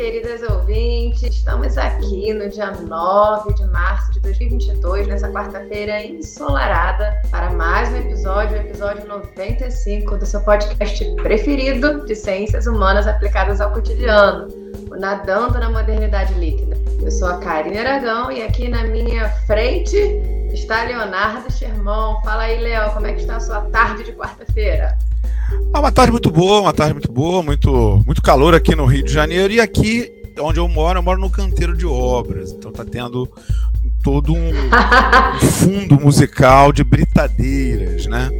queridas ouvintes. Estamos aqui no dia 9 de março de 2022, nessa quarta-feira ensolarada, para mais um episódio, o episódio 95 do seu podcast preferido de ciências humanas aplicadas ao cotidiano, o Nadando na Modernidade Líquida. Eu sou a Karine Aragão e aqui na minha frente está Leonardo Sherman. Fala aí, Léo, como é que está a sua tarde de quarta-feira? Ah, uma tarde muito boa, uma tarde muito boa, muito, muito calor aqui no Rio de Janeiro. E aqui, onde eu moro, eu moro no canteiro de obras. Então tá tendo todo um, um fundo musical de britadeiras, né?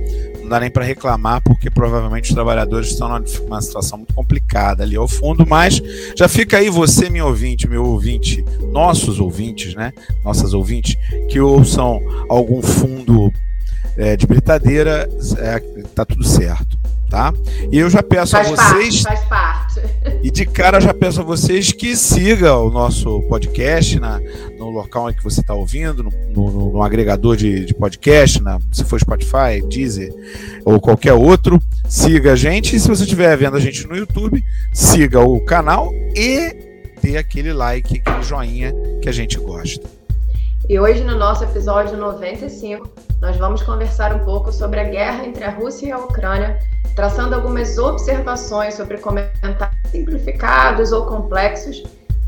Não dá nem para reclamar, porque provavelmente os trabalhadores estão numa situação muito complicada ali ao fundo, mas já fica aí você, meu ouvinte, meu ouvinte, nossos ouvintes, né? Nossas ouvintes, que ouçam algum fundo é, de britadeira, é, tá tudo certo tá? E eu já peço faz a vocês. Parte, faz parte. E de cara já peço a vocês que siga o nosso podcast na, no local em que você está ouvindo, no, no, no agregador de, de, podcast, na, se for Spotify, Deezer ou qualquer outro. Siga a gente. E se você estiver vendo a gente no YouTube, siga o canal e dê aquele like, aquele joinha que a gente gosta. E hoje, no nosso episódio 95, nós vamos conversar um pouco sobre a guerra entre a Rússia e a Ucrânia traçando algumas observações sobre comentários simplificados ou complexos,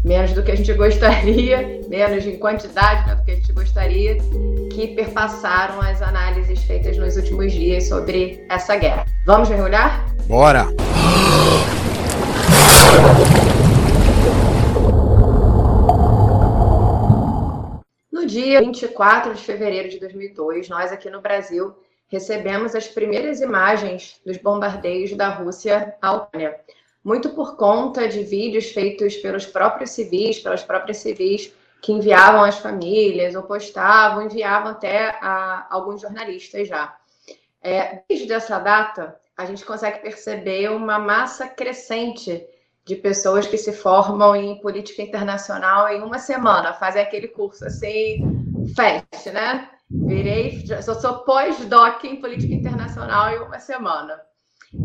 menos do que a gente gostaria, menos em quantidade né, do que a gente gostaria, que perpassaram as análises feitas nos últimos dias sobre essa guerra. Vamos mergulhar? Bora! Dia 24 de fevereiro de 2002, nós aqui no Brasil recebemos as primeiras imagens dos bombardeios da Rússia à Ucrânia, muito por conta de vídeos feitos pelos próprios civis, pelas próprias civis que enviavam às famílias ou postavam, enviavam até a alguns jornalistas já. É, desde essa data, a gente consegue perceber uma massa crescente de pessoas que se formam em política internacional em uma semana, fazem aquele curso assim, fast, né? Virei, só sou pós-doc em política internacional em uma semana.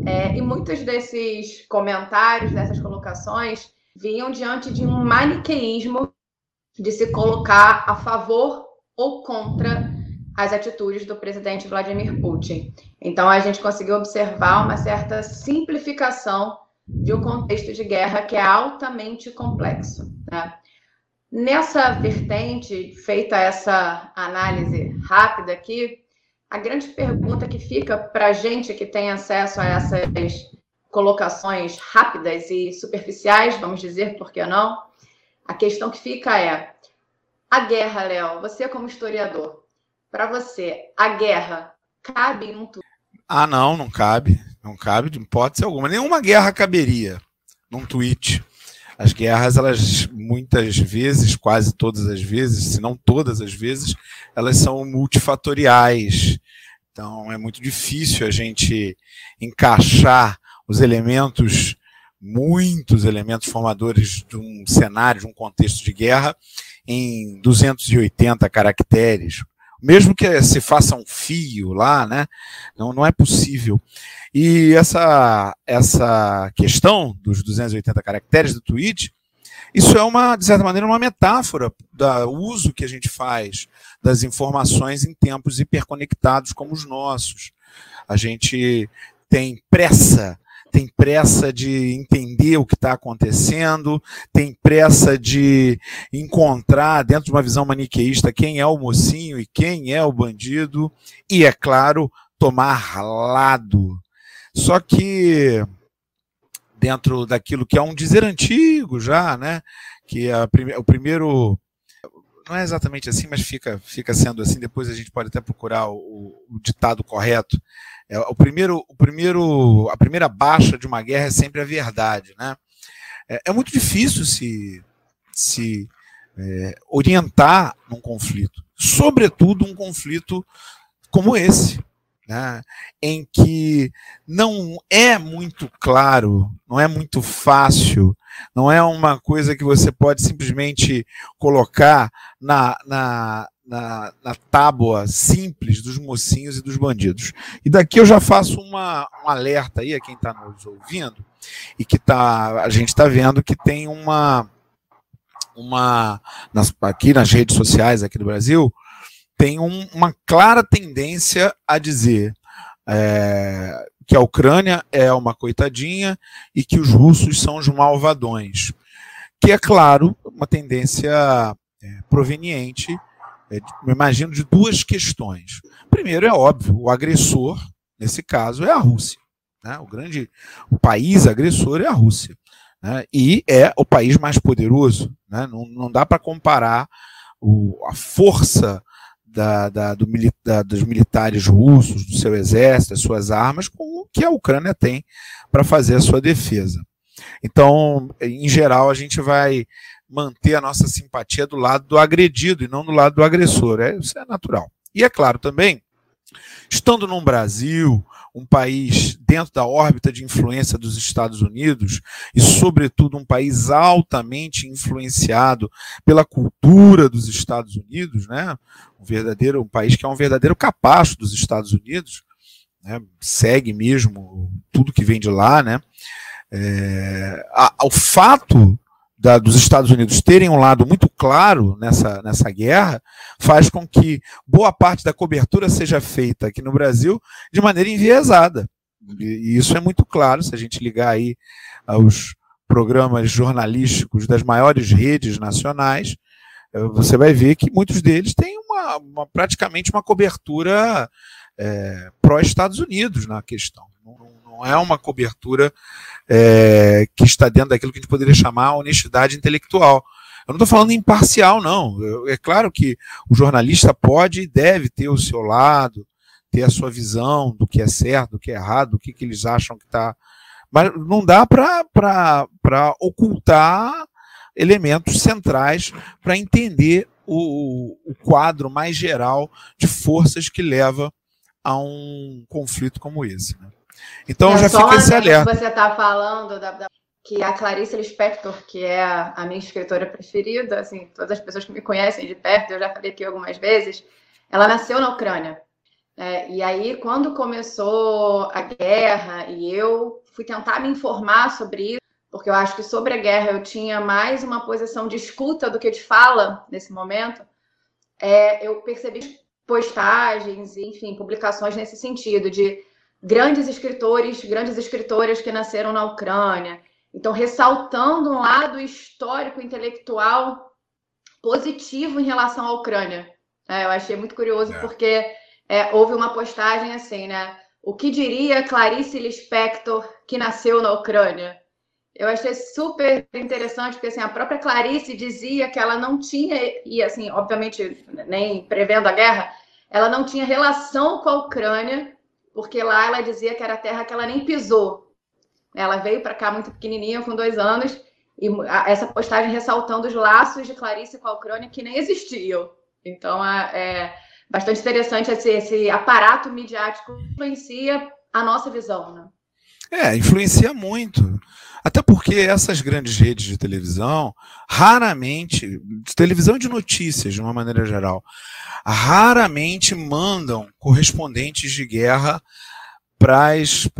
É, e muitos desses comentários, dessas colocações, vinham diante de um maniqueísmo de se colocar a favor ou contra as atitudes do presidente Vladimir Putin. Então, a gente conseguiu observar uma certa simplificação de um contexto de guerra que é altamente complexo. Né? Nessa vertente, feita essa análise rápida aqui, a grande pergunta que fica para a gente que tem acesso a essas colocações rápidas e superficiais, vamos dizer, por que não? A questão que fica é: a guerra, Léo, você como historiador, para você, a guerra cabe em um? Ah, não, não cabe. Não cabe de hipótese alguma. Nenhuma guerra caberia num tweet. As guerras, elas muitas vezes, quase todas as vezes, se não todas as vezes, elas são multifatoriais. Então é muito difícil a gente encaixar os elementos, muitos elementos formadores de um cenário, de um contexto de guerra, em 280 caracteres. Mesmo que se faça um fio lá, né? Não, não é possível. E essa, essa questão dos 280 caracteres do tweet, isso é uma, de certa maneira, uma metáfora do uso que a gente faz das informações em tempos hiperconectados como os nossos. A gente tem pressa, tem pressa de entender o que está acontecendo, tem pressa de encontrar, dentro de uma visão maniqueísta, quem é o mocinho e quem é o bandido, e, é claro, tomar lado só que dentro daquilo que é um dizer antigo já, né? Que é prime o primeiro não é exatamente assim, mas fica, fica sendo assim. Depois a gente pode até procurar o, o ditado correto. É, o primeiro, o primeiro, a primeira baixa de uma guerra é sempre a verdade, né? É, é muito difícil se, se é, orientar num conflito, sobretudo um conflito como esse, né, em que não é muito claro, não é muito fácil, não é uma coisa que você pode simplesmente colocar na, na, na, na, tábua simples dos mocinhos e dos bandidos. E daqui eu já faço uma, um alerta aí a quem está nos ouvindo e que tá, a gente está vendo que tem uma, uma nas, aqui nas redes sociais aqui do Brasil tem um, uma clara tendência a dizer é, que a Ucrânia é uma coitadinha e que os russos são os malvadões. Que é, claro, uma tendência é, proveniente, é, imagino, de duas questões. Primeiro, é óbvio, o agressor, nesse caso, é a Rússia. Né? O grande o país agressor é a Rússia. Né? E é o país mais poderoso. Né? Não, não dá para comparar o, a força da, da, do, da, dos militares russos, do seu exército, das suas armas, com o que a Ucrânia tem para fazer a sua defesa. Então, em geral, a gente vai manter a nossa simpatia do lado do agredido e não do lado do agressor. É, isso é natural. E é claro também, estando num Brasil, um país dentro da órbita de influência dos Estados Unidos e, sobretudo, um país altamente influenciado pela cultura dos Estados Unidos, né? Um verdadeiro um país que é um verdadeiro capacho dos Estados Unidos, né? segue mesmo tudo que vem de lá, né? É, a, o fato da, dos Estados Unidos terem um lado muito claro nessa, nessa guerra faz com que boa parte da cobertura seja feita aqui no Brasil de maneira enviesada. E, isso é muito claro se a gente ligar aí aos programas jornalísticos das maiores redes nacionais, eh, você vai ver que muitos deles têm uma, uma praticamente uma cobertura é, pró-Estados Unidos na questão. Não, não é uma cobertura é, que está dentro daquilo que a gente poderia chamar honestidade intelectual. Eu não estou falando imparcial, não. É claro que o jornalista pode e deve ter o seu lado, ter a sua visão do que é certo, do que é errado, do que, que eles acham que está. Mas não dá para ocultar elementos centrais para entender o, o, quadro mais geral de forças que leva a um conflito como esse. Né? Então é, já fica esse alerta. Você está falando da, da, que a Clarice Lispector, que é a, a, minha escritora preferida, assim, todas as pessoas que me conhecem de perto, eu já falei aqui algumas vezes, ela nasceu na Ucrânia. É, e aí, quando começou a guerra e eu fui tentar me informar sobre isso, porque eu acho que sobre a guerra eu tinha mais uma posição de escuta do que de fala nesse momento, é, eu percebi postagens, enfim, publicações nesse sentido, de grandes escritores, grandes escritoras que nasceram na Ucrânia. Então, ressaltando um lado histórico, intelectual positivo em relação à Ucrânia. É, eu achei muito curioso, é. porque é, houve uma postagem assim, né? O que diria Clarice Lispector, que nasceu na Ucrânia? Eu achei super interessante, porque assim, a própria Clarice dizia que ela não tinha, e assim, obviamente, nem prevendo a guerra, ela não tinha relação com a Ucrânia, porque lá ela dizia que era terra que ela nem pisou. Ela veio para cá muito pequenininha, com dois anos, e essa postagem ressaltando os laços de Clarice com a Ucrânia que nem existiam. Então é, bastante interessante esse, esse aparato midiático influencia a nossa visão, né? É, influencia muito. Até porque essas grandes redes de televisão, raramente, de televisão de notícias, de uma maneira geral, raramente mandam correspondentes de guerra para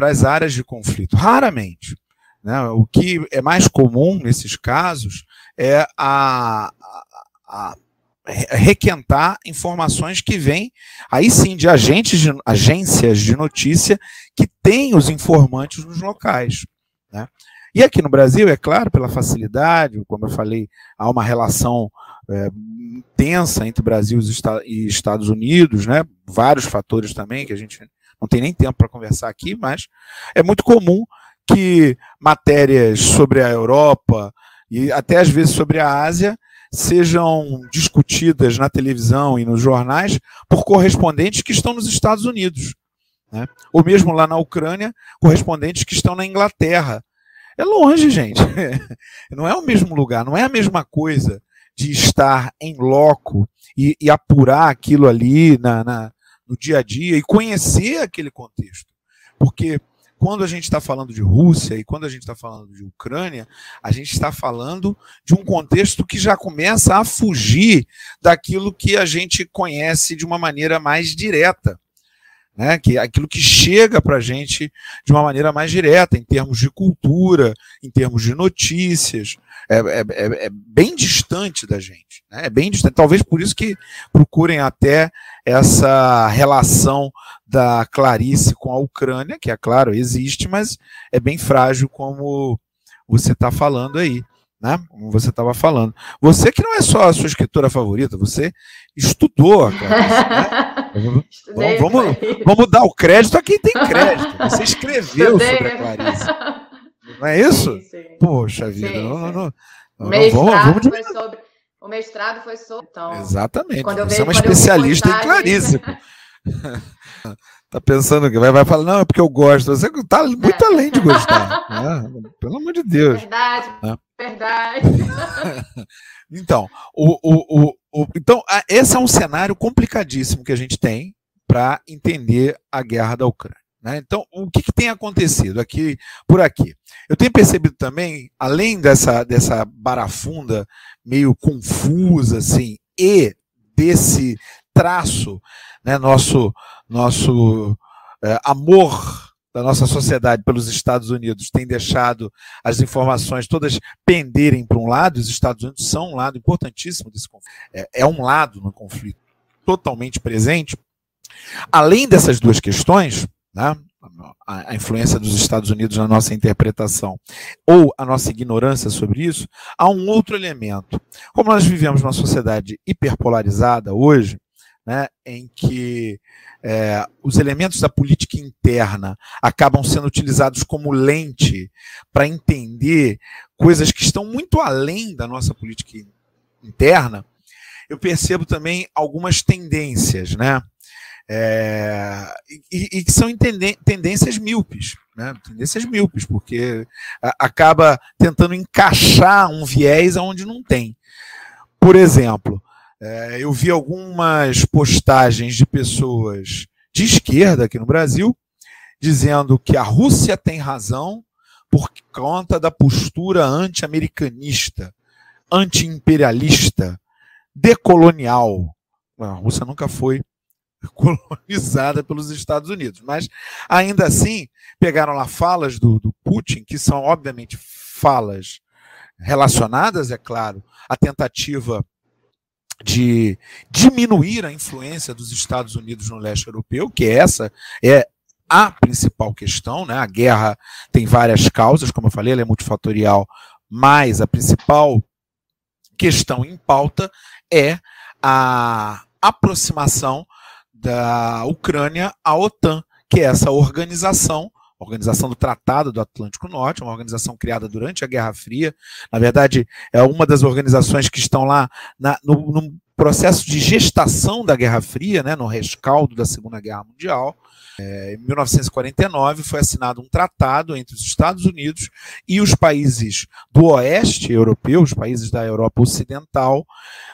as áreas de conflito. Raramente. Né? O que é mais comum nesses casos é a, a, a requentar informações que vêm, aí sim, de agentes de, agências de notícia que têm os informantes nos locais. Né? E aqui no Brasil, é claro, pela facilidade, como eu falei, há uma relação é, tensa entre Brasil e Estados Unidos, né? vários fatores também, que a gente não tem nem tempo para conversar aqui, mas é muito comum que matérias sobre a Europa e até às vezes sobre a Ásia sejam discutidas na televisão e nos jornais por correspondentes que estão nos Estados Unidos. Né? Ou mesmo lá na Ucrânia, correspondentes que estão na Inglaterra, é longe, gente. Não é o mesmo lugar, não é a mesma coisa de estar em loco e, e apurar aquilo ali na, na, no dia a dia e conhecer aquele contexto. Porque quando a gente está falando de Rússia e quando a gente está falando de Ucrânia, a gente está falando de um contexto que já começa a fugir daquilo que a gente conhece de uma maneira mais direta. Né, que aquilo que chega para a gente de uma maneira mais direta, em termos de cultura, em termos de notícias, é, é, é, é bem distante da gente. Né, é bem distante. Talvez por isso que procurem até essa relação da Clarice com a Ucrânia, que é claro, existe, mas é bem frágil, como você está falando aí. Né? Como você estava falando. Você que não é só a sua escritora favorita, você estudou a Clarice. Né? vamos, vamos, vamos, dar o crédito a quem tem crédito. Você escreveu Estudei. sobre a Clarice. Não é isso? Sim, sim. Poxa vida. Sim, não, não, não, não, vamos, vamos... Sobre, o mestrado foi sobre. Então, Exatamente. Você veio, é uma especialista em Clarice. tá pensando que vai, vai falar, não, é porque eu gosto. Você tá muito é. além de gostar. Né? Pelo amor de Deus. Verdade, né? Verdade. então, o, o, o, o, então, esse é um cenário complicadíssimo que a gente tem para entender a guerra da Ucrânia. Né? Então, o que, que, tem acontecido aqui por aqui? Eu tenho percebido também, além dessa, dessa barafunda meio confusa, assim, e desse traço, né, nosso, nosso é, amor da nossa sociedade pelos Estados Unidos tem deixado as informações todas penderem para um lado, os Estados Unidos são um lado importantíssimo desse conflito. É, é um lado no conflito totalmente presente. Além dessas duas questões, né, a, influência dos Estados Unidos na nossa interpretação ou a nossa ignorância sobre isso, há um outro elemento. Como nós vivemos numa sociedade hiperpolarizada hoje, né, em que é, os elementos da política interna acabam sendo utilizados como lente para entender coisas que estão muito além da nossa política interna, eu percebo também algumas tendências, né? É, e, que são tendências míopes, né? tendências míopes, porque acaba tentando encaixar um viés aonde não tem. Por exemplo, é, eu vi algumas postagens de pessoas de esquerda aqui no Brasil dizendo que a Rússia tem razão por conta da postura anti-americanista, anti-imperialista, decolonial. A Rússia nunca foi colonizada pelos Estados Unidos. Mas, ainda assim, pegaram lá falas do, do Putin, que são, obviamente, falas relacionadas, é claro, à tentativa de diminuir a influência dos Estados Unidos no leste europeu, que essa é a principal questão, né? A guerra tem várias causas, como eu falei, ela é multifatorial, mas a principal questão em pauta é a aproximação da Ucrânia à OTAN, que é essa organização, Organização do Tratado do Atlântico Norte, uma organização criada durante a Guerra Fria. Na verdade, é uma das organizações que estão lá na, no, no processo de gestação da Guerra Fria, né, no rescaldo da Segunda Guerra Mundial. É, em 1949 foi assinado um tratado entre os Estados Unidos e os países do oeste europeu, os países da Europa Ocidental,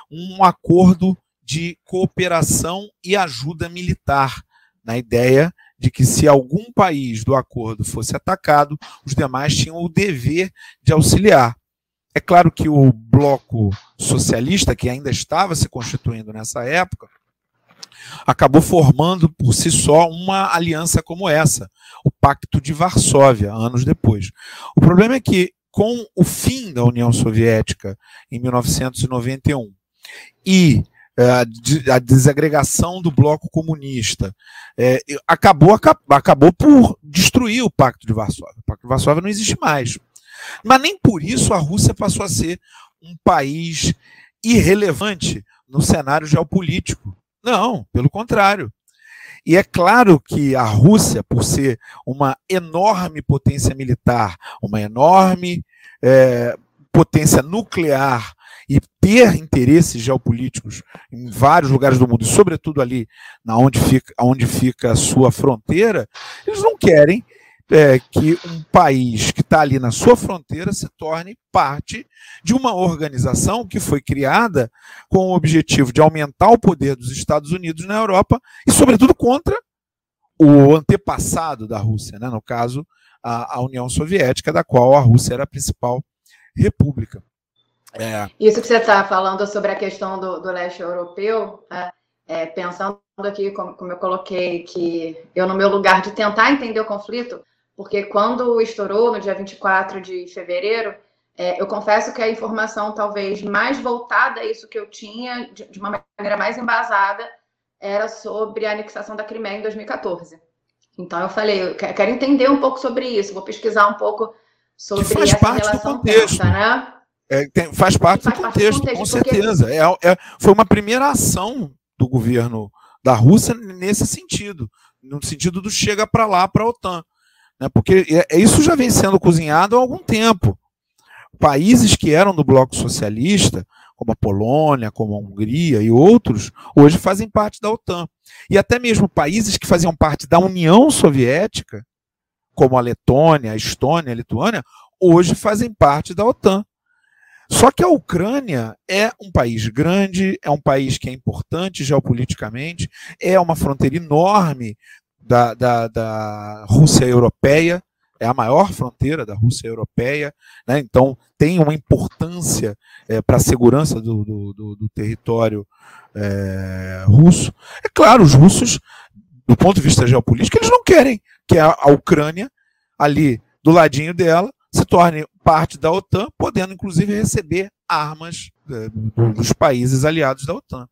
um acordo de cooperação e ajuda militar, na ideia de que se algum país do acordo fosse atacado, os demais tinham o dever de auxiliar. É claro que o bloco socialista, que ainda estava se constituindo nessa época, acabou formando por si só uma aliança como essa, o Pacto de Varsóvia, anos depois. O problema é que, com o fim da União Soviética em 1991 e a desagregação do bloco comunista, é, acabou, acabou por destruir o Pacto de Varsóvia. O Pacto de Varsóvia não existe mais. Mas nem por isso a Rússia passou a ser um país irrelevante no cenário geopolítico. Não, pelo contrário. E é claro que a Rússia, por ser uma enorme potência militar, uma enorme é, potência nuclear, e ter interesses geopolíticos em vários lugares do mundo, e sobretudo ali na onde fica, onde fica a sua fronteira, eles não querem é, que um país que está ali na sua fronteira se torne parte de uma organização que foi criada com o objetivo de aumentar o poder dos Estados Unidos na Europa e, sobretudo, contra o antepassado da Rússia, né? no caso, a, a, União Soviética, da qual a Rússia era a principal república. É... Isso que você está falando sobre a questão do, do leste europeu, é, é, pensando aqui, como, como eu coloquei, que eu, no meu lugar de tentar entender o conflito, porque quando estourou, no dia 24 de fevereiro, é, eu confesso que a informação talvez mais voltada a isso que eu tinha, de, de, uma maneira mais embasada, era sobre a anexação da Crimeia em 2014. Então eu falei, eu quero entender um pouco sobre isso, vou pesquisar um pouco sobre que faz essa parte relação do contexto. Né? É, tem, faz parte faz do contexto, parte do contexto com certeza. Porque... É, é, foi uma primeira ação do governo da Rússia nesse sentido, no sentido do chega para lá para a OTAN. Né? Porque é, é, isso já vem sendo cozinhado há algum tempo. Países que eram do bloco socialista, como a Polônia, como a Hungria e outros, hoje fazem parte da OTAN. E até mesmo países que faziam parte da União Soviética, como a Letônia, a Estônia, a Lituânia, hoje fazem parte da OTAN. Só que a Ucrânia é um país grande, é um país que é importante geopoliticamente, é uma fronteira enorme da, da, da Rússia europeia, é a maior fronteira da Rússia europeia, né? então tem uma importância é, para a segurança do, do, do, do território é, russo. É claro, os russos, do ponto de vista geopolítico, eles não querem que a, a Ucrânia, ali do ladinho dela, se torne parte da OTAN, podendo inclusive receber armas é, dos países aliados da OTAN.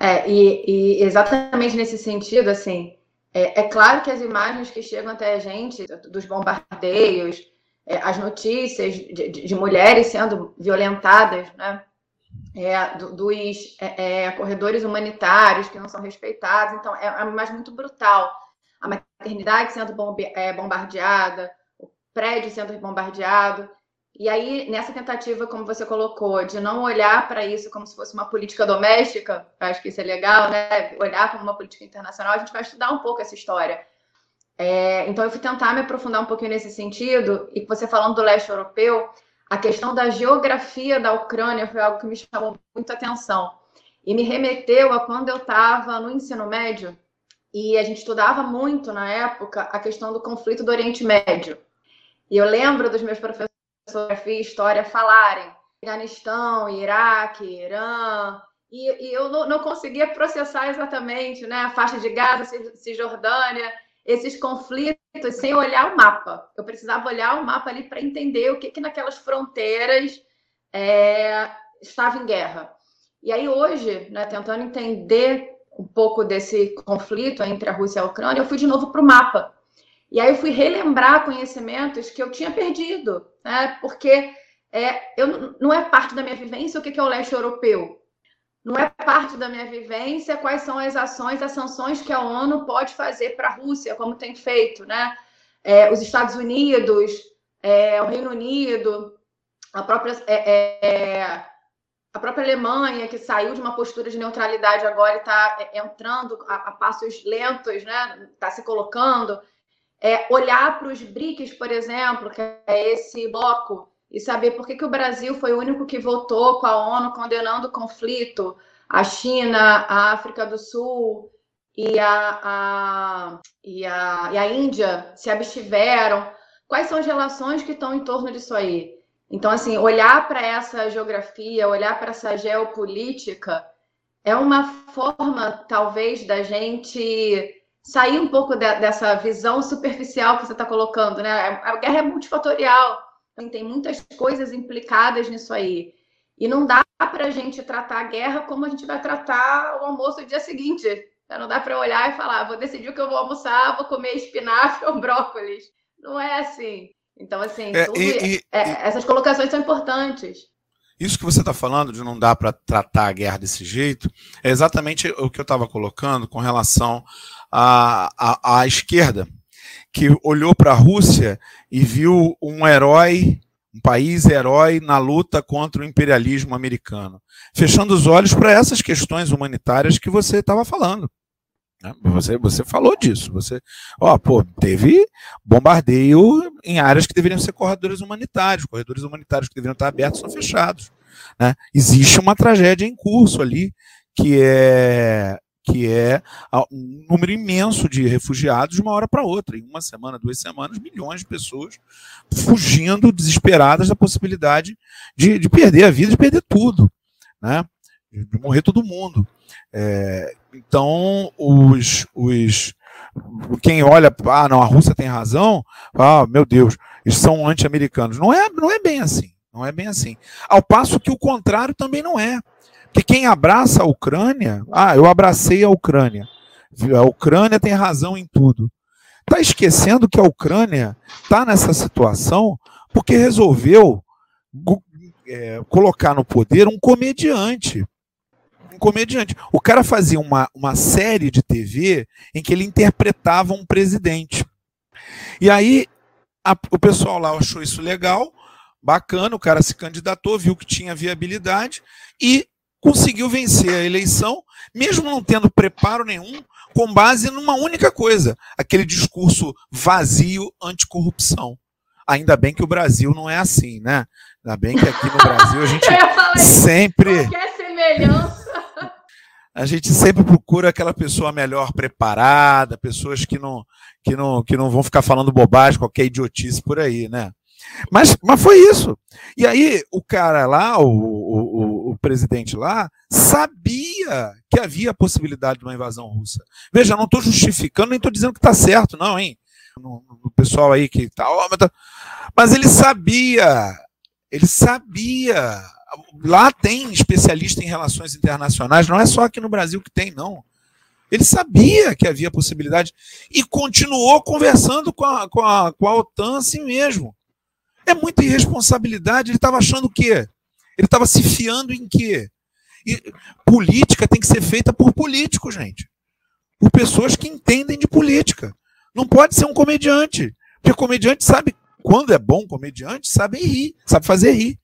É, e, e exatamente nesse sentido, assim, é, é, claro que as imagens que chegam até a gente dos bombardeios, é, as notícias de, de, de, mulheres sendo violentadas, né? É, do, dos é, é, corredores humanitários que não são respeitados. Então, é uma imagem muito brutal. A maternidade sendo é, bombardeada, o prédio sendo bombardeado. E aí, nessa tentativa, como você colocou, de não olhar para isso como se fosse uma política doméstica, acho que isso é legal, né? Olhar como uma política internacional, a gente vai estudar um pouco essa história. É, então, eu fui tentar me aprofundar um pouquinho nesse sentido, e você falando do leste europeu, a questão da geografia da Ucrânia foi algo que me chamou muita atenção. E me remeteu a quando eu estava no ensino médio, e a gente estudava muito na época a questão do conflito do Oriente Médio. E eu lembro dos meus professores geografia e história falarem Afeganistão, Iraque, Irã, e, e eu não, não, conseguia processar exatamente né, a faixa de Gaza, Cisjordânia, esses conflitos sem olhar o mapa. Eu precisava olhar o mapa ali para entender o que, que naquelas fronteiras é, estava em guerra. E aí hoje, né, tentando entender um pouco desse conflito entre a Rússia e a Ucrânia, eu fui de novo para o mapa. E aí eu fui relembrar conhecimentos que eu tinha perdido, né? Porque é, eu, não é parte da minha vivência o que é o leste europeu. Não é parte da minha vivência quais são as ações, as sanções que a ONU pode fazer para a Rússia, como tem feito, né? É, os Estados Unidos, é, o Reino Unido, a própria, é, é, a própria Alemanha, que saiu de uma postura de neutralidade agora e está é, entrando a, a passos lentos, né? Está se colocando é, olhar para os BRICS, por exemplo, que é esse bloco, e saber por que, que o Brasil foi o único que votou com a ONU condenando o conflito, a China, a África do Sul e a, a, e a, e a Índia se abstiveram. Quais são as relações que estão em torno disso aí? Então, assim, olhar para essa geografia, olhar para essa geopolítica, é uma forma, talvez, da gente sair um pouco de, dessa visão superficial que você está colocando, né? A guerra é multifatorial, tem muitas coisas implicadas nisso aí. E não dá para a gente tratar a guerra como a gente vai tratar o almoço do dia seguinte. Não dá para olhar e falar, vou decidir o que eu vou almoçar, vou comer espinafre ou brócolis. Não é assim. Então, assim, é, e, e, é, essas colocações são importantes. Isso que você está falando de não dar para tratar a guerra desse jeito é exatamente o que eu estava colocando com relação à, à, à esquerda, que olhou para a Rússia e viu um herói, um país herói na luta contra o imperialismo americano, fechando os olhos para essas questões humanitárias que você estava falando. Né? Você, você falou disso. Você, ó, pô, teve bombardeio em áreas que deveriam ser corredores humanitários. Corredores humanitários que deveriam estar abertos são fechados. Né? Existe uma tragédia em curso ali que é que é um número imenso de refugiados de uma hora para outra. Em uma semana, duas semanas, milhões de pessoas fugindo desesperadas da possibilidade de, de perder a vida, de perder tudo, né? de morrer todo mundo. É, então, os, os, quem olha, ah, não, a Rússia tem razão, ah, meu Deus, eles são anti-americanos. Não é, não é bem assim. Não é bem assim. Ao passo que o contrário também não é. Porque quem abraça a Ucrânia, ah, eu abracei a Ucrânia. A Ucrânia tem razão em tudo. Está esquecendo que a Ucrânia está nessa situação porque resolveu é, colocar no poder um comediante. Um comediante. O cara fazia uma, uma série de TV em que ele interpretava um presidente. E aí a, o pessoal lá achou isso legal, bacana, o cara se candidatou, viu que tinha viabilidade e conseguiu vencer a eleição, mesmo não tendo preparo nenhum, com base numa única coisa: aquele discurso vazio anticorrupção. Ainda bem que o Brasil não é assim, né? Ainda bem que aqui no Brasil a gente sempre. Qualquer semelhança. A gente sempre procura aquela pessoa melhor preparada, pessoas que não, que não, que não vão ficar falando bobagem, qualquer idiotice por aí, né? Mas, mas foi isso. E aí o cara lá, o, o, o, presidente lá, sabia que havia a possibilidade de uma invasão russa. Veja, não estou justificando, nem estou dizendo que está certo, não, hein? O pessoal aí que está. Oh, mas, tá... mas ele sabia, ele sabia. Lá tem especialista em relações internacionais, não é só aqui no Brasil que tem, não. Ele sabia que havia possibilidade e continuou conversando com a, com a, com a OTAN assim mesmo. É muita irresponsabilidade. Ele estava achando o quê? Ele estava se fiando em quê? E política tem que ser feita por políticos, gente. Por pessoas que entendem de política. Não pode ser um comediante. Porque comediante sabe, quando é bom comediante, sabe rir, sabe fazer rir.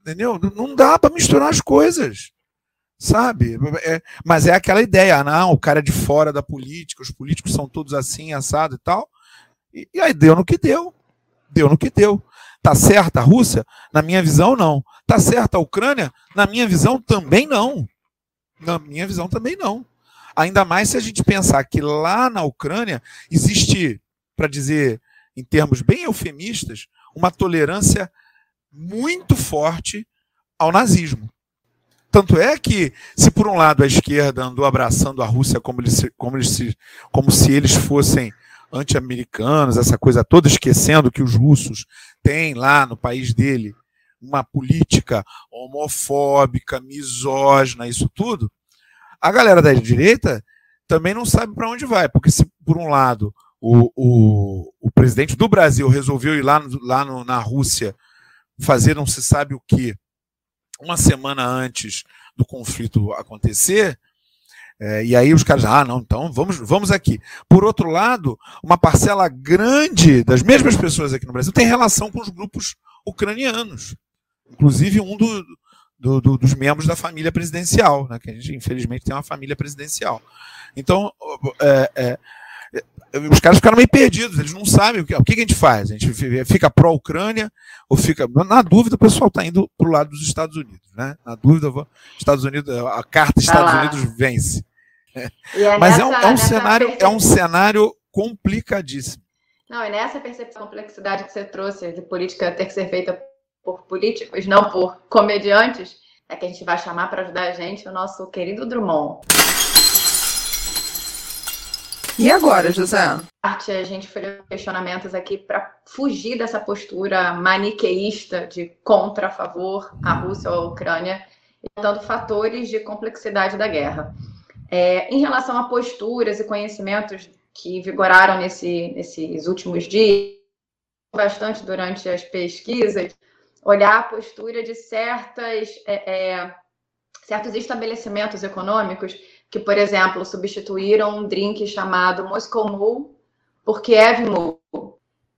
Entendeu? Não dá para misturar as coisas. Sabe? É, mas é aquela ideia, não, o cara é de fora da política, os políticos são todos assim, assado e tal. E, e aí deu no que deu. Deu no que deu. Está certa a Rússia? Na minha visão, não. Está certa a Ucrânia? Na minha visão, também não. Na minha visão, também não. Ainda mais se a gente pensar que lá na Ucrânia existe, para dizer em termos bem eufemistas, uma tolerância muito forte ao nazismo. Tanto é que, se por um lado a esquerda andou abraçando a Rússia como, eles, como, eles, como se eles fossem anti-americanos, essa coisa toda, esquecendo que os russos têm lá no país dele uma política homofóbica, misógina, isso tudo, a galera da direita também não sabe para onde vai, porque se por um lado o, o, o presidente do Brasil resolveu ir lá, lá no, na Rússia fazer não se sabe o que uma semana antes do conflito acontecer, é, e aí os caras, ah, não, então vamos, vamos aqui. Por outro lado, uma parcela grande das mesmas pessoas aqui no Brasil tem relação com os grupos ucranianos. Inclusive um do, do, do, dos membros da família presidencial, né, que a gente infelizmente tem uma família presidencial. Então, é, é, os caras ficaram meio perdidos, eles não sabem o que, o que a gente faz. A gente fica pró-Ucrânia ou fica. Na dúvida, o pessoal está indo para o lado dos Estados Unidos. Né? Na dúvida, Estados Unidos, a carta Estados tá Unidos vence. É Mas nessa, é um, é um cenário, percepção... é um cenário complicadíssimo. Não, e nessa percepção complexidade que você trouxe de política ter que ser feita por políticos, não por comediantes, é que a gente vai chamar para ajudar a gente o nosso querido Drummond. E agora, José? A gente fez questionamentos aqui para fugir dessa postura maniqueísta de contra, a favor, a Rússia ou a Ucrânia, dando fatores de complexidade da guerra. É, em relação a posturas e conhecimentos que vigoraram nesse, nesses últimos dias, bastante durante as pesquisas, olhar a postura de certas, é, é, certos estabelecimentos econômicos que, por exemplo, substituíram um drink chamado Moscow Mule por Kiev Mule.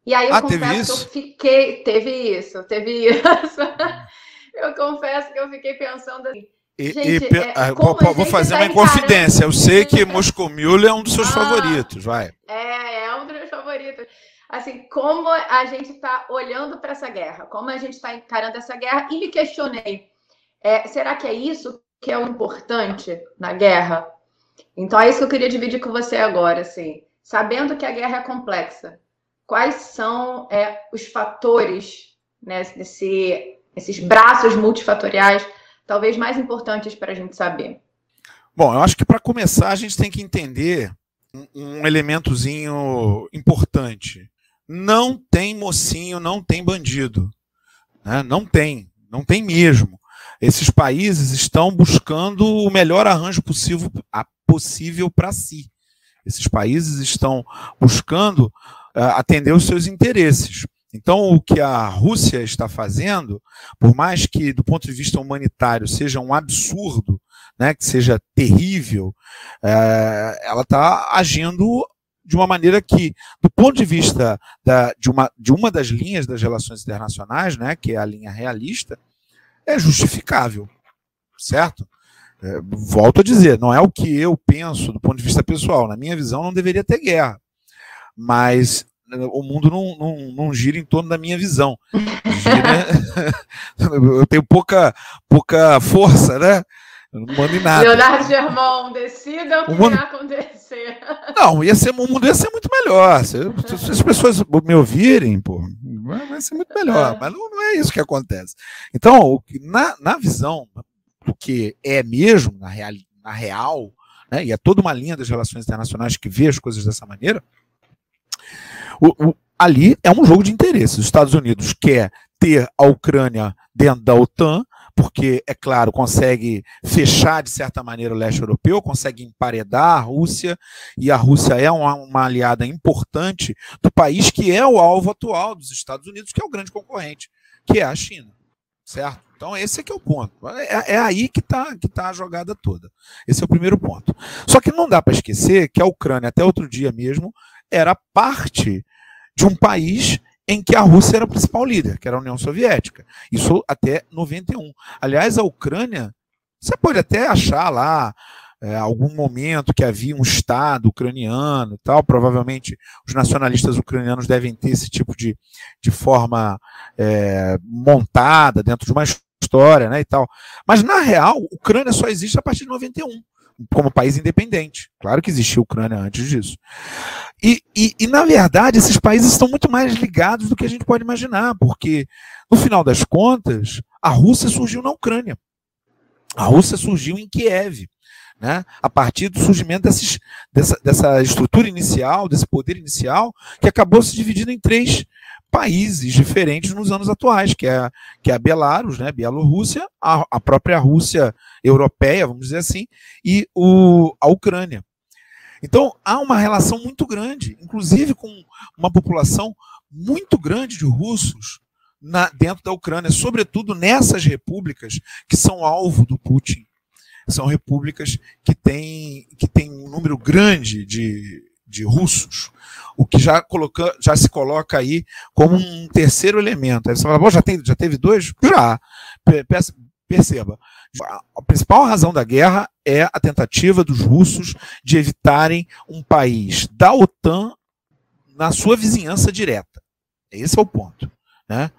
E aí eu ah, confesso que eu fiquei. Teve isso, teve isso. eu confesso que eu fiquei pensando assim. E, gente, e, é, ah, vou, fazer tá uma inconfidência. Eu sei que Moscow Mule é um dos seus ah, favoritos, vai. É, é um dos meus favoritos. Assim, como a gente está olhando para essa guerra, como a gente está encarando essa guerra, e me questionei: é, será que é isso que é o importante na guerra. Então é isso que eu queria dividir com você agora, assim. Sabendo que a guerra é complexa, quais são é, os fatores né, desse, esses braços multifatoriais, talvez mais importantes para a gente saber? Bom, eu acho que para começar a gente tem que entender um, um elementozinho importante. Não tem mocinho, não tem bandido. Né? Não tem, não tem mesmo. Esses países estão buscando o melhor arranjo possível, possível para si. Esses países estão buscando uh, atender os seus interesses. Então, o que a Rússia está fazendo, por mais que do ponto de vista humanitário seja um absurdo, né, que seja terrível, é, ela está agindo de uma maneira que, do ponto de vista da, de, uma, de uma das linhas das relações internacionais, né, que é a linha realista, é justificável, certo? É, volto a dizer, não é o que eu penso do ponto de vista pessoal. Na minha visão, não deveria ter guerra. Mas né, o mundo não, não, não gira em torno da minha visão. Gira... eu tenho pouca, pouca força, né? Eu não mando em nada. Leonardo Germão, decida o que mundo... vai acontecer. Não, ia ser, o mundo ia ser muito melhor. Se, se as pessoas me ouvirem, pô, vai ser muito melhor. É. Mas não, não, é isso que acontece. Então, na, na visão do que é mesmo, na real, na real né, e é toda uma linha das relações internacionais que vê as coisas dessa maneira, o, o, ali é um jogo de interesses. Os Estados Unidos quer ter a Ucrânia dentro da OTAN, porque, é claro, consegue fechar de certa maneira o leste europeu, consegue emparedar a Rússia, e a Rússia é uma, uma, aliada importante do país que é o alvo atual dos Estados Unidos, que é o grande concorrente, que é a China. Certo? Então, esse é que é o ponto. É, é aí que está que tá a jogada toda. Esse é o primeiro ponto. Só que não dá para esquecer que a Ucrânia, até outro dia mesmo, era parte de um país em que a Rússia era a principal líder, que era a União Soviética. Isso até 91. Aliás, a Ucrânia, você pode até achar lá é, algum momento que havia um Estado ucraniano e tal, provavelmente os nacionalistas ucranianos devem ter esse tipo de, de forma é, montada dentro de uma história né, e tal. Mas, na real, a Ucrânia só existe a partir de 91 como país independente. Claro que existia a Ucrânia antes disso. E, e, e, na verdade, esses países estão muito mais ligados do que a gente pode imaginar, porque, no final das contas, a Rússia surgiu na Ucrânia. A Rússia surgiu em Kiev. Né? A partir do surgimento desses, dessa, dessa estrutura inicial, desse poder inicial, que acabou se dividindo em três países diferentes nos anos atuais, que é, que é a Belarus, né, Bielorrússia, a, a própria Rússia europeia, vamos dizer assim, e o, a Ucrânia. Então há uma relação muito grande, inclusive com uma população muito grande de russos na, dentro da Ucrânia, sobretudo nessas repúblicas que são alvo do Putin. São repúblicas que têm, que têm um número grande de, de russos, o que já, coloca, já se coloca aí como um terceiro elemento. Aí você fala, já, tem, já teve dois? Já. Perceba, a principal razão da guerra é a tentativa dos russos de evitarem um país da OTAN na sua vizinhança direta. Esse é o ponto. Né?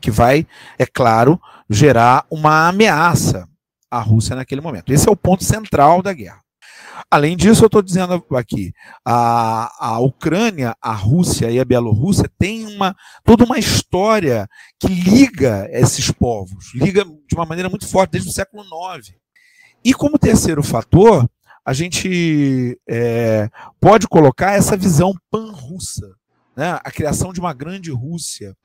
Que vai, é claro, gerar uma ameaça à Rússia naquele momento. Esse é o ponto central da guerra. Além disso, eu estou dizendo aqui, a, a Ucrânia, a Rússia e a Bielorrússia têm uma, toda uma história que liga esses povos, liga de uma maneira muito forte, desde o século IX. E como terceiro fator, a gente é, pode colocar essa visão pan-russa, né? a criação de uma grande Rússia,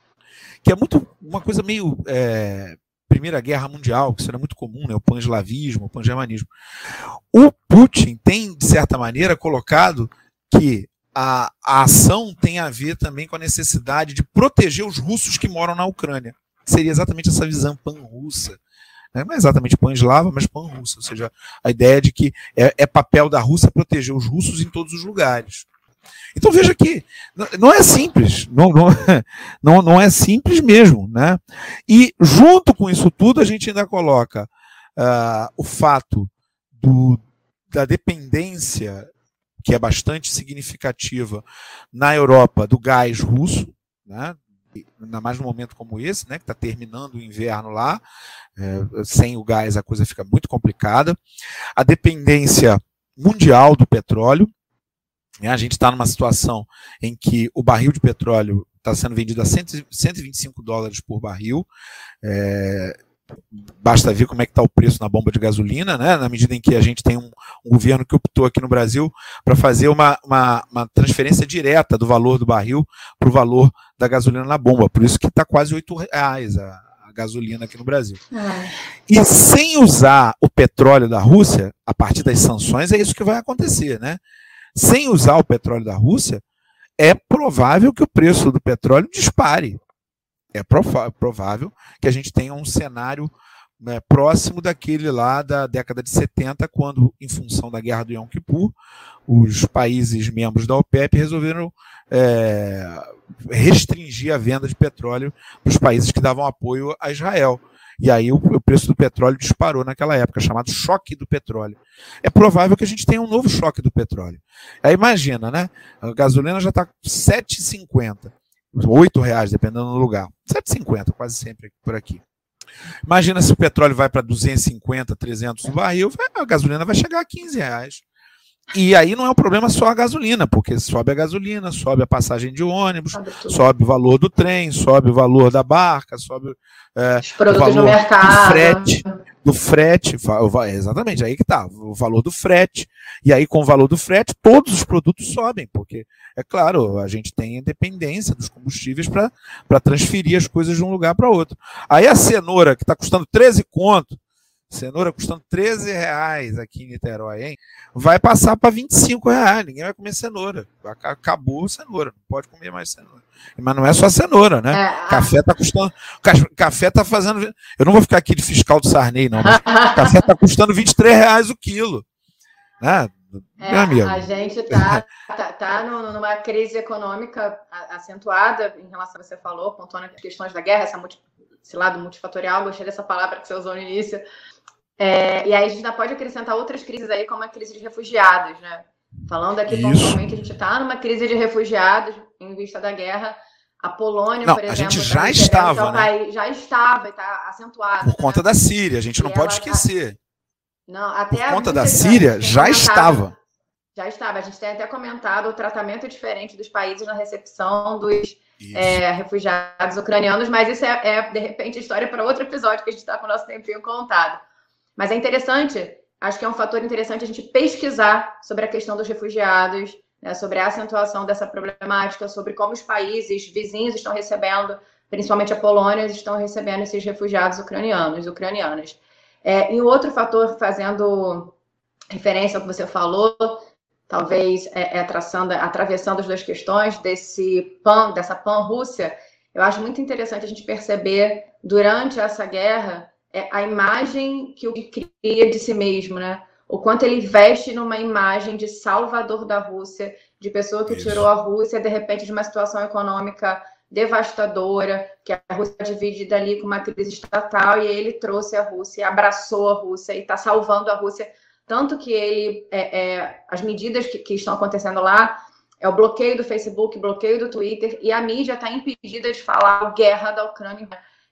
que é muito uma coisa meio é, Primeira Guerra Mundial, que isso era muito comum, né, o pan-eslavismo, o pan-germanismo. O Putin tem, de certa maneira, colocado que a, a, ação tem a ver também com a necessidade de proteger os russos que moram na Ucrânia. Seria exatamente essa visão pan-russa. Né? Não é exatamente pan-eslava, mas pan-russa. Ou seja, a ideia de que é, é papel da Rússia proteger os russos em todos os lugares. Então veja que não é simples, não, não, não, é simples mesmo. Né? E junto com isso tudo, a gente ainda coloca uh, o fato do, da dependência, que é bastante significativa na Europa, do gás russo, né? ainda mais num momento como esse, né, que está terminando o inverno lá, é, sem o gás a coisa fica muito complicada. A dependência mundial do petróleo. Né? A gente está numa situação em que o barril de petróleo está sendo vendido a 125 dólares por barril. É, basta ver como é que está o preço na bomba de gasolina, né? na medida em que a gente tem um, um governo que optou aqui no Brasil para fazer uma, uma, uma, transferência direta do valor do barril para o valor da gasolina na bomba. Por isso que está quase R$ reais a, a, gasolina aqui no Brasil. É. E sem usar o petróleo da Rússia, a partir das sanções, é isso que vai acontecer. Né? Sem usar o petróleo da Rússia, é provável que o preço do petróleo dispare. É provável que a gente tenha um cenário né, próximo daquele lá da década de 70, quando, em função da guerra do Yom Kippur, os países membros da OPEP resolveram é, restringir a venda de petróleo para os países que davam apoio a Israel. E aí o, o, preço do petróleo disparou naquela época, chamado choque do petróleo. É provável que a gente tenha um novo choque do petróleo. Aí imagina, né? A gasolina já está 7,50, 8 reais, dependendo do lugar. 7,50 quase sempre por aqui. Imagina se o petróleo vai para 250, 300 o barril, a gasolina vai chegar a 15 reais. E aí não é um problema só a gasolina, porque sobe a gasolina, sobe a passagem de ônibus, sobe o valor do trem, sobe o valor da barca, sobe é, o valor do frete, do frete, exatamente, aí que tá, o valor do frete. E aí com o valor do frete, todos os produtos sobem, porque é claro, a gente tem independência dos combustíveis para transferir as coisas de um lugar para outro. Aí a cenoura, que está custando 13 conto, Cenoura custando 13 reais aqui em Niterói, hein? Vai passar para 25 reais. Ninguém vai comer cenoura. Acabou a cenoura. Não pode comer mais cenoura. Mas não é só cenoura, né? É, café tá custando. Café tá fazendo. Eu não vou ficar aqui de fiscal do Sarney, não. Mas café tá custando 23 reais o quilo. Né? É, a gente está tá, tá numa crise econômica acentuada em relação ao que você falou, pontuando as questões da guerra, essa multi, esse lado multifatorial, gostei dessa palavra que você usou no início, é, e aí a gente ainda pode acrescentar outras crises aí, como a crise de refugiados, né? Falando aqui Isso. pontualmente, a gente está numa crise de refugiados em vista da guerra. A Polônia, não, por exemplo, a gente já estava, é né? País, já estava e está acentuado. Por conta né? da Síria, a gente e não pode tá esquecer. Não, até por conta da Síria, já estava. Já estava. A gente tem até comentado o tratamento diferente dos países na recepção dos é, refugiados ucranianos, mas isso é, é de repente, história para outro episódio que a gente está com o nosso tempinho contado. Mas é interessante, acho que é um fator interessante a gente pesquisar sobre a questão dos refugiados, né, sobre a acentuação dessa problemática, sobre como os países vizinhos estão recebendo, principalmente a Polônia, estão recebendo esses refugiados ucranianos, ucranianas. É, e outro fator, fazendo referência ao que você falou, talvez é, é traçando, atravessando as duas questões desse PAN, dessa PAN-Rússia, eu acho muito interessante a gente perceber durante essa guerra a imagem que o cria de si mesmo, né? O quanto ele veste numa imagem de salvador da Rússia, de pessoa que Isso. tirou a Rússia, de repente, de uma situação econômica devastadora, que a Rússia é dividida ali com uma crise estatal, e ele trouxe a Rússia, abraçou a Rússia e está salvando a Rússia. Tanto que ele, é, é, as medidas que, que estão acontecendo lá é o bloqueio do Facebook, bloqueio do Twitter, e a mídia está impedida de falar guerra da Ucrânia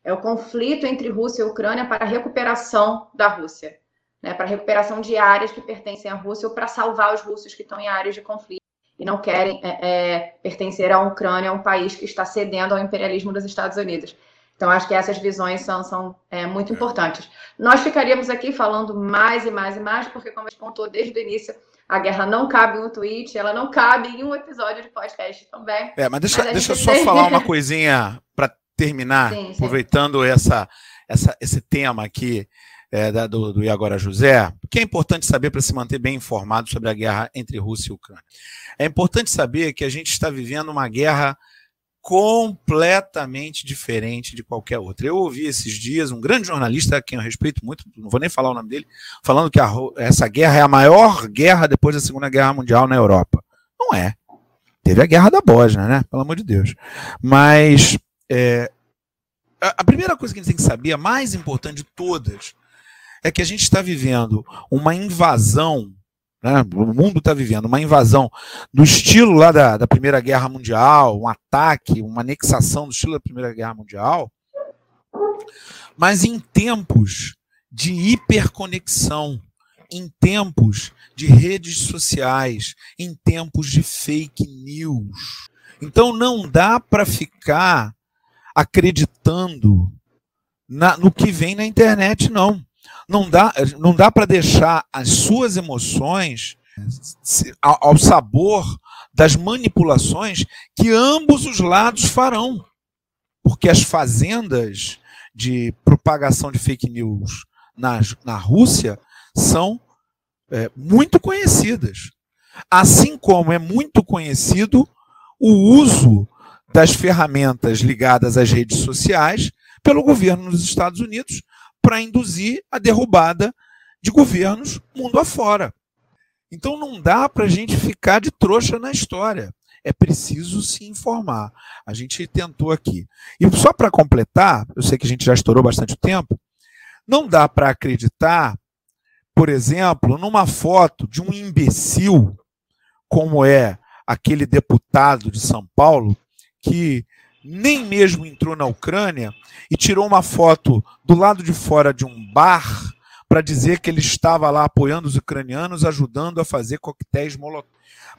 é o conflito entre Rússia e Ucrânia para a recuperação da Rússia, né, para a recuperação de áreas que pertencem à Rússia ou para salvar os russos que estão em áreas de conflito e não querem é, é, pertencer à Ucrânia, um país que está cedendo ao imperialismo dos Estados Unidos. Então, acho que essas visões são, são é, muito importantes. Nós ficaríamos aqui falando mais e mais e mais, porque, como a gente contou desde o início, a guerra não cabe em um tweet, ela não cabe em um episódio de podcast também. É, mas deixa, mas deixa eu só falar uma coisinha para terminar, sim, sim. aproveitando essa, essa, esse tema aqui é, da, do, do Iagora José, o que é importante saber para se manter bem informado sobre a guerra entre Rússia e Ucrânia? É importante saber que a gente está vivendo uma guerra completamente diferente de qualquer outra. Eu ouvi esses dias um grande jornalista, a quem eu respeito muito, não vou nem falar o nome dele, falando que a, essa guerra é a maior guerra depois da Segunda Guerra Mundial na Europa. Não é. Teve a guerra da Bósnia, né? Pelo amor de Deus. Mas é, a, primeira coisa que a gente tem que saber, a mais importante de todas, é que a gente está vivendo uma invasão, né? o mundo está vivendo uma invasão do estilo lá da, da Primeira Guerra Mundial, um ataque, uma anexação do estilo da Primeira Guerra Mundial, mas em tempos de hiperconexão, em tempos de redes sociais, em tempos de fake news. Então não dá para ficar acreditando na, no que vem na internet, não. Não dá, não dá para deixar as suas emoções ao, sabor das manipulações que ambos os lados farão. Porque as fazendas de propagação de fake news na, na Rússia são é, muito conhecidas. Assim como é muito conhecido o uso das ferramentas ligadas às redes sociais pelo governo dos Estados Unidos para induzir a derrubada de governos mundo afora. Então não dá para a gente ficar de trouxa na história. É preciso se informar. A gente tentou aqui. E só para completar, eu sei que a gente já estourou bastante tempo, não dá para acreditar, por exemplo, numa foto de um imbecil como é aquele deputado de São Paulo que nem mesmo entrou na Ucrânia e tirou uma foto do lado de fora de um bar para dizer que ele estava lá apoiando os ucranianos, ajudando a fazer coquetéis molotov.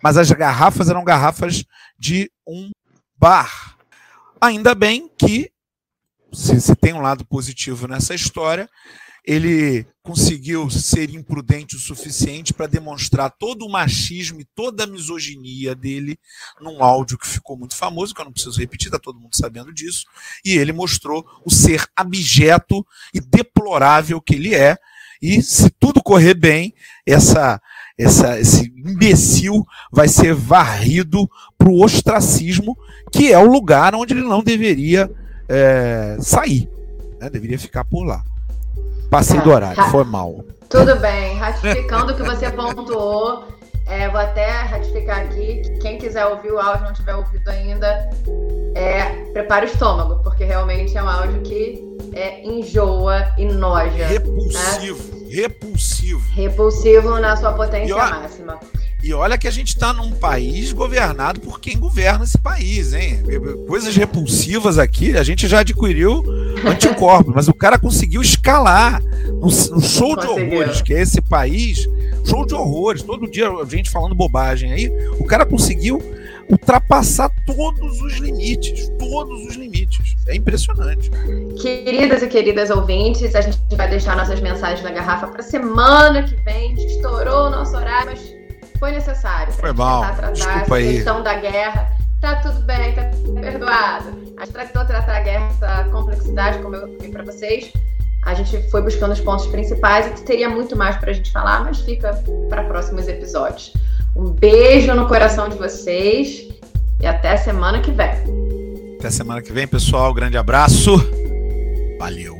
Mas as garrafas eram garrafas de um bar. Ainda bem que, se, se tem um lado positivo nessa história, ele conseguiu ser imprudente o suficiente para demonstrar todo o machismo e toda a misoginia dele num áudio que ficou muito famoso, que eu não preciso repetir, está todo mundo sabendo disso, e ele mostrou o ser abjeto e deplorável que ele é, e se tudo correr bem, essa, essa, esse imbecil vai ser varrido para o ostracismo, que é o lugar onde ele não deveria é, sair, né? deveria ficar por lá. Passei é, do horário, foi mal. Tudo bem, ratificando o que você pontuou, é, vou até ratificar aqui, que quem quiser ouvir o áudio, não tiver ouvido ainda, é, prepare o estômago, porque realmente é um áudio que é, enjoa e noja. Repulsivo, né? repulsivo. Repulsivo na sua potência máxima. E olha que a gente está num país governado por quem governa esse país, hein? Coisas repulsivas aqui, a gente já adquiriu anticorpos, mas o cara conseguiu escalar no, no show Conseguiu. de horrores, que é esse país, show de horrores, todo dia a gente falando bobagem aí, o cara conseguiu ultrapassar todos os limites, todos os limites. É impressionante. Queridas e queridas ouvintes, a gente vai deixar nossas mensagens na garrafa para semana que vem. A gente estourou o nosso horário, mas foi necessário. Foi mal. Tratar Desculpa aí. questão da guerra. Tá tudo bem, tá perdoado. A gente tratou tratar a guerra, essa complexidade, como eu falei para vocês. A gente foi buscando os pontos principais e teria muito mais para a gente falar, mas fica para próximos episódios. Um beijo no coração de vocês e até semana que vem. Até semana que vem, pessoal. Grande abraço. Valeu.